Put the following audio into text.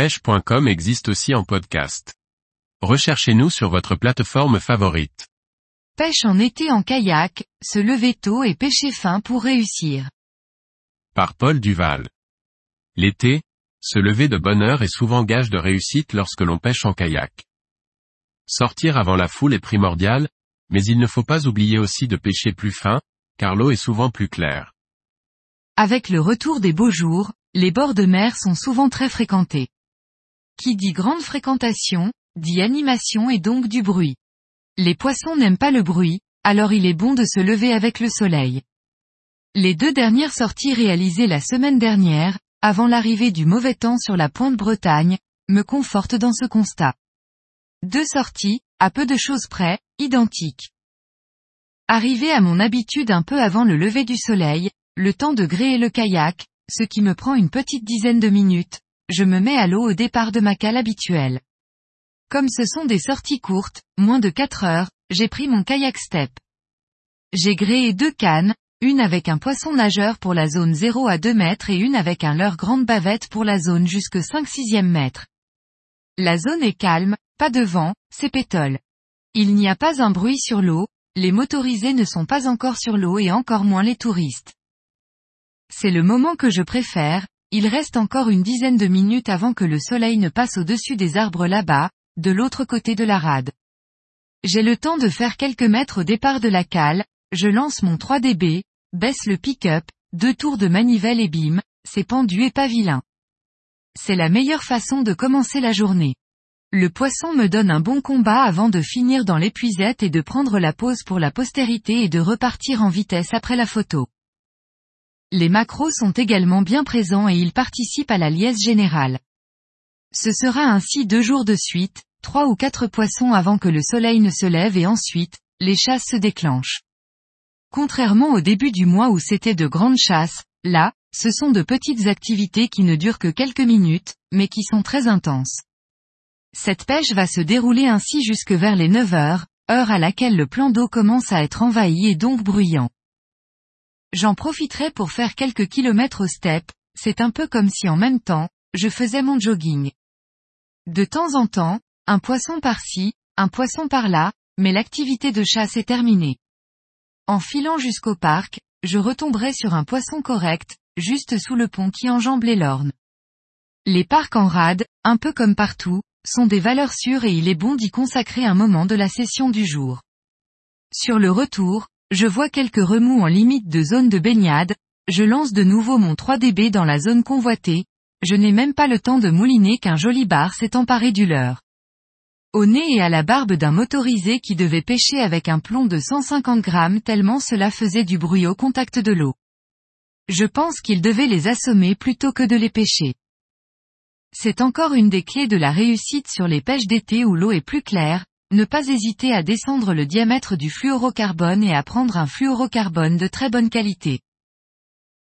pêche.com existe aussi en podcast. Recherchez-nous sur votre plateforme favorite. Pêche en été en kayak, se lever tôt et pêcher fin pour réussir. Par Paul Duval. L'été, se lever de bonne heure est souvent gage de réussite lorsque l'on pêche en kayak. Sortir avant la foule est primordial, mais il ne faut pas oublier aussi de pêcher plus fin, car l'eau est souvent plus claire. Avec le retour des beaux jours, les bords de mer sont souvent très fréquentés. Qui dit grande fréquentation, dit animation et donc du bruit. Les poissons n'aiment pas le bruit, alors il est bon de se lever avec le soleil. Les deux dernières sorties réalisées la semaine dernière, avant l'arrivée du mauvais temps sur la pointe Bretagne, me confortent dans ce constat. Deux sorties, à peu de choses près, identiques. Arrivé à mon habitude un peu avant le lever du soleil, le temps de gréer le kayak, ce qui me prend une petite dizaine de minutes, je me mets à l'eau au départ de ma cale habituelle. Comme ce sont des sorties courtes, moins de 4 heures, j'ai pris mon kayak step. J'ai gréé deux cannes, une avec un poisson nageur pour la zone 0 à 2 mètres et une avec un leurre grande bavette pour la zone jusque 5 6 mètres. La zone est calme, pas de vent, c'est pétole. Il n'y a pas un bruit sur l'eau, les motorisés ne sont pas encore sur l'eau et encore moins les touristes. C'est le moment que je préfère, il reste encore une dizaine de minutes avant que le soleil ne passe au-dessus des arbres là-bas, de l'autre côté de la rade. J'ai le temps de faire quelques mètres au départ de la cale, je lance mon 3DB, baisse le pick-up, deux tours de manivelle et bim, c'est pendu et pas. C'est la meilleure façon de commencer la journée. Le poisson me donne un bon combat avant de finir dans l'épuisette et de prendre la pause pour la postérité et de repartir en vitesse après la photo. Les macros sont également bien présents et ils participent à la liesse générale. Ce sera ainsi deux jours de suite, trois ou quatre poissons avant que le soleil ne se lève et ensuite, les chasses se déclenchent. Contrairement au début du mois où c'était de grandes chasses, là, ce sont de petites activités qui ne durent que quelques minutes, mais qui sont très intenses. Cette pêche va se dérouler ainsi jusque vers les 9 heures, heure à laquelle le plan d'eau commence à être envahi et donc bruyant. J'en profiterai pour faire quelques kilomètres au step, c'est un peu comme si en même temps, je faisais mon jogging. De temps en temps, un poisson par-ci, un poisson par-là, mais l'activité de chasse est terminée. En filant jusqu'au parc, je retomberai sur un poisson correct, juste sous le pont qui enjambe les lornes. Les parcs en rade, un peu comme partout, sont des valeurs sûres et il est bon d'y consacrer un moment de la session du jour. Sur le retour, je vois quelques remous en limite de zone de baignade, je lance de nouveau mon 3DB dans la zone convoitée, je n'ai même pas le temps de mouliner qu'un joli bar s'est emparé du leurre. Au nez et à la barbe d'un motorisé qui devait pêcher avec un plomb de 150 grammes tellement cela faisait du bruit au contact de l'eau. Je pense qu'il devait les assommer plutôt que de les pêcher. C'est encore une des clés de la réussite sur les pêches d'été où l'eau est plus claire, ne pas hésiter à descendre le diamètre du fluorocarbone et à prendre un fluorocarbone de très bonne qualité.